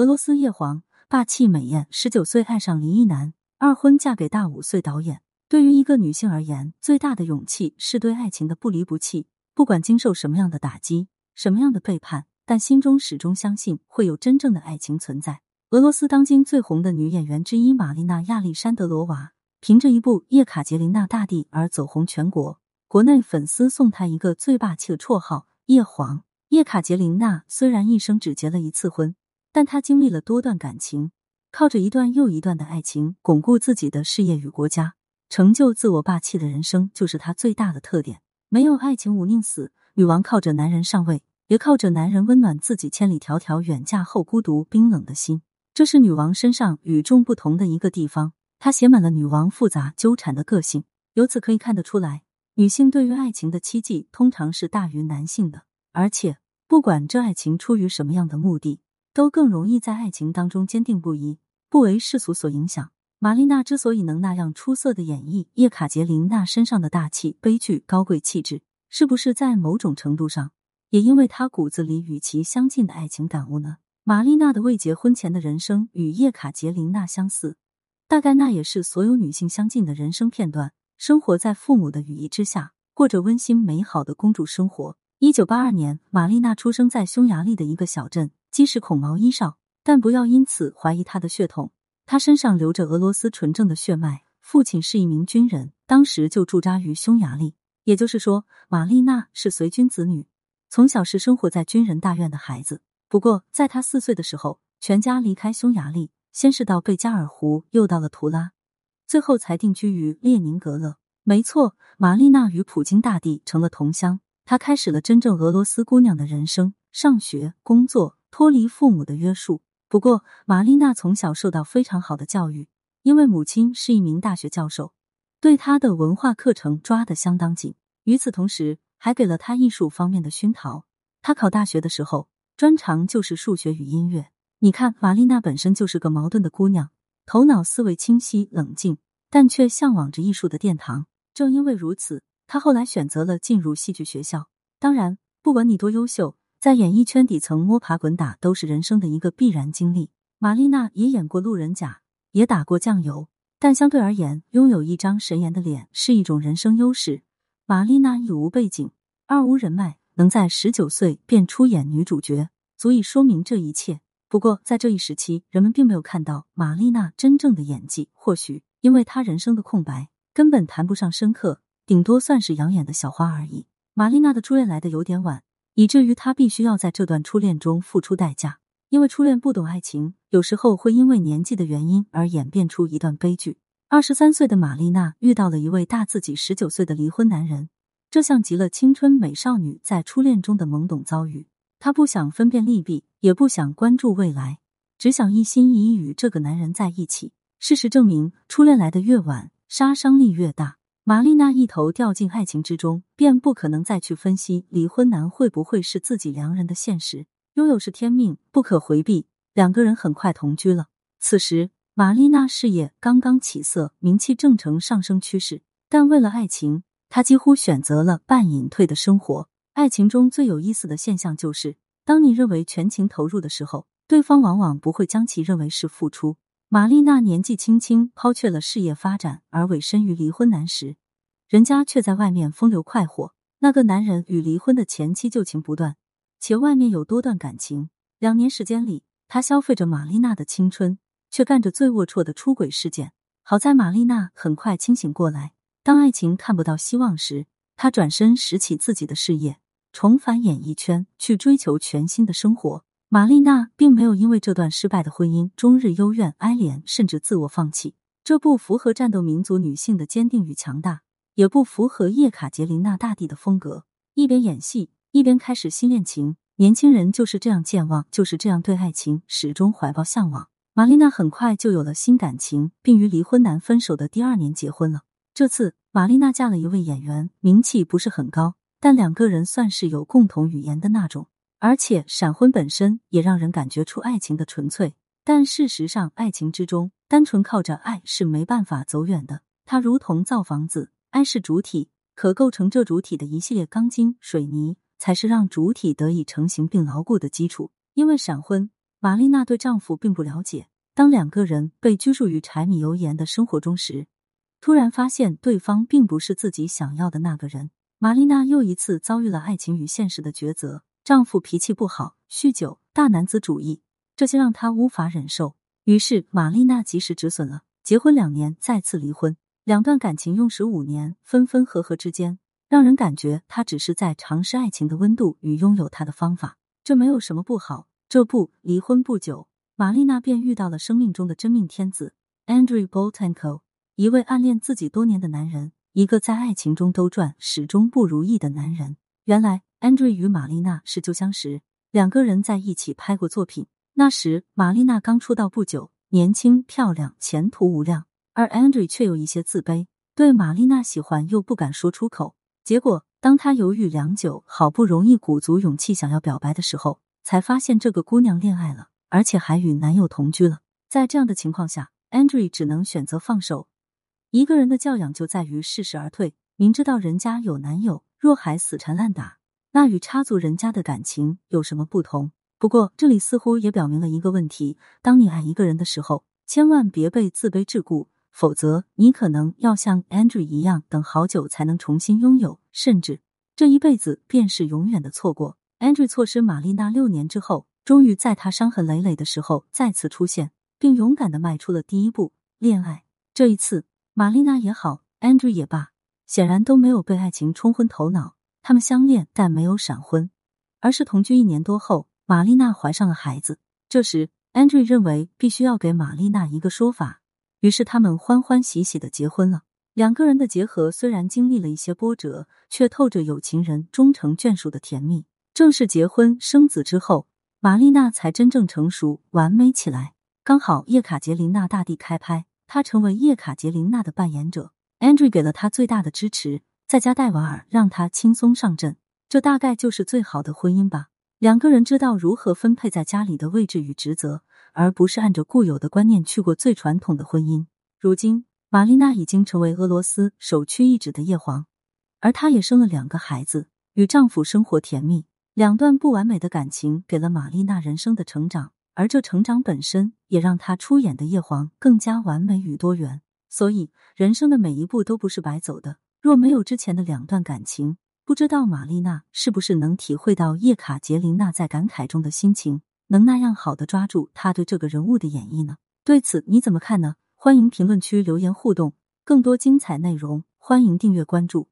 俄罗斯叶皇，霸气美艳，十九岁爱上离异男，二婚嫁给大五岁导演。对于一个女性而言，最大的勇气是对爱情的不离不弃，不管经受什么样的打击，什么样的背叛，但心中始终相信会有真正的爱情存在。俄罗斯当今最红的女演员之一玛丽娜·亚历山德罗娃，凭着一部《叶卡捷琳娜大帝》而走红全国，国内粉丝送她一个最霸气的绰号“叶皇”。叶卡捷琳娜虽然一生只结了一次婚，但她经历了多段感情，靠着一段又一段的爱情，巩固自己的事业与国家。成就自我霸气的人生，就是她最大的特点。没有爱情，无宁死。女王靠着男人上位，也靠着男人温暖自己千里迢迢远嫁后孤独冰冷的心。这是女王身上与众不同的一个地方。她写满了女王复杂纠缠的个性。由此可以看得出来，女性对于爱情的期冀通常是大于男性的。而且，不管这爱情出于什么样的目的，都更容易在爱情当中坚定不移，不为世俗所影响。玛丽娜之所以能那样出色的演绎叶卡捷琳娜身上的大气、悲剧、高贵气质，是不是在某种程度上也因为她骨子里与其相近的爱情感悟呢？玛丽娜的未结婚前的人生与叶卡捷琳娜相似，大概那也是所有女性相近的人生片段。生活在父母的羽翼之下，过着温馨美好的公主生活。一九八二年，玛丽娜出生在匈牙利的一个小镇，既是孔毛衣少，但不要因此怀疑他的血统。他身上流着俄罗斯纯正的血脉，父亲是一名军人，当时就驻扎于匈牙利。也就是说，玛丽娜是随军子女，从小是生活在军人大院的孩子。不过，在他四岁的时候，全家离开匈牙利，先是到贝加尔湖，又到了图拉，最后才定居于列宁格勒。没错，玛丽娜与普京大帝成了同乡，她开始了真正俄罗斯姑娘的人生：上学、工作，脱离父母的约束。不过，玛丽娜从小受到非常好的教育，因为母亲是一名大学教授，对她的文化课程抓得相当紧。与此同时，还给了她艺术方面的熏陶。她考大学的时候，专长就是数学与音乐。你看，玛丽娜本身就是个矛盾的姑娘，头脑思维清晰冷静，但却向往着艺术的殿堂。正因为如此，她后来选择了进入戏剧学校。当然，不管你多优秀。在演艺圈底层摸爬滚打都是人生的一个必然经历。玛丽娜也演过路人甲，也打过酱油，但相对而言，拥有一张神颜的脸是一种人生优势。玛丽娜一无背景，二无人脉，能在十九岁便出演女主角，足以说明这一切。不过，在这一时期，人们并没有看到玛丽娜真正的演技，或许因为她人生的空白，根本谈不上深刻，顶多算是养眼的小花而已。玛丽娜的初恋来的有点晚。以至于他必须要在这段初恋中付出代价，因为初恋不懂爱情，有时候会因为年纪的原因而演变出一段悲剧。二十三岁的玛丽娜遇到了一位大自己十九岁的离婚男人，这像极了青春美少女在初恋中的懵懂遭遇。她不想分辨利弊，也不想关注未来，只想一心一意与这个男人在一起。事实证明，初恋来的越晚，杀伤力越大。玛丽娜一头掉进爱情之中，便不可能再去分析离婚男会不会是自己良人的现实。拥有是天命，不可回避。两个人很快同居了。此时，玛丽娜事业刚刚起色，名气正呈上升趋势。但为了爱情，她几乎选择了半隐退的生活。爱情中最有意思的现象就是，当你认为全情投入的时候，对方往往不会将其认为是付出。玛丽娜年纪轻轻抛却了事业发展，而委身于离婚男时，人家却在外面风流快活。那个男人与离婚的前妻旧情不断，且外面有多段感情。两年时间里，他消费着玛丽娜的青春，却干着最龌龊的出轨事件。好在玛丽娜很快清醒过来，当爱情看不到希望时，她转身拾起自己的事业，重返演艺圈，去追求全新的生活。玛丽娜并没有因为这段失败的婚姻终日幽怨哀怜，甚至自我放弃。这不符合战斗民族女性的坚定与强大，也不符合叶卡捷琳娜大帝的风格。一边演戏，一边开始新恋情。年轻人就是这样健忘，就是这样对爱情始终怀抱向往。玛丽娜很快就有了新感情，并于离婚男分手的第二年结婚了。这次，玛丽娜嫁了一位演员，名气不是很高，但两个人算是有共同语言的那种。而且闪婚本身也让人感觉出爱情的纯粹，但事实上，爱情之中单纯靠着爱是没办法走远的。它如同造房子，爱是主体，可构成这主体的一系列钢筋水泥，才是让主体得以成型并牢固的基础。因为闪婚，玛丽娜对丈夫并不了解。当两个人被拘束于柴米油盐的生活中时，突然发现对方并不是自己想要的那个人。玛丽娜又一次遭遇了爱情与现实的抉择。丈夫脾气不好，酗酒，大男子主义，这些让她无法忍受。于是，玛丽娜及时止损了。结婚两年，再次离婚。两段感情用时五年，分分合合之间，让人感觉她只是在尝试爱情的温度与拥有它的方法。这没有什么不好。这不，离婚不久，玛丽娜便遇到了生命中的真命天子 Andrew Boltenko，一位暗恋自己多年的男人，一个在爱情中兜转始终不如意的男人。原来，Andrew 与玛丽娜是旧相识，两个人在一起拍过作品。那时，玛丽娜刚出道不久，年轻漂亮，前途无量，而 Andrew 却有一些自卑，对玛丽娜喜欢又不敢说出口。结果，当他犹豫良久，好不容易鼓足勇气想要表白的时候，才发现这个姑娘恋爱了，而且还与男友同居了。在这样的情况下，Andrew 只能选择放手。一个人的教养就在于适时而退，明知道人家有男友，若还死缠烂打，那与插足人家的感情有什么不同？不过，这里似乎也表明了一个问题：当你爱一个人的时候，千万别被自卑桎梏，否则你可能要像 Andrew 一样，等好久才能重新拥有，甚至这一辈子便是永远的错过。Andrew 错失玛丽娜六年之后，终于在她伤痕累累的时候再次出现，并勇敢的迈出了第一步——恋爱。这一次，玛丽娜也好，Andrew 也罢，显然都没有被爱情冲昏头脑。他们相恋，但没有闪婚，而是同居一年多后。玛丽娜怀上了孩子，这时 Andrew 认为必须要给玛丽娜一个说法，于是他们欢欢喜喜的结婚了。两个人的结合虽然经历了一些波折，却透着有情人终成眷属的甜蜜。正式结婚生子之后，玛丽娜才真正成熟完美起来。刚好叶卡捷琳娜大帝开拍，她成为叶卡捷琳娜的扮演者，Andrew 给了她最大的支持，在家带娃儿，让她轻松上阵。这大概就是最好的婚姻吧。两个人知道如何分配在家里的位置与职责，而不是按着固有的观念去过最传统的婚姻。如今，玛丽娜已经成为俄罗斯首屈一指的叶皇，而她也生了两个孩子，与丈夫生活甜蜜。两段不完美的感情给了玛丽娜人生的成长，而这成长本身也让她出演的叶皇更加完美与多元。所以，人生的每一步都不是白走的。若没有之前的两段感情，不知道玛丽娜是不是能体会到叶卡捷琳娜在感慨中的心情，能那样好的抓住她对这个人物的演绎呢？对此你怎么看呢？欢迎评论区留言互动，更多精彩内容欢迎订阅关注。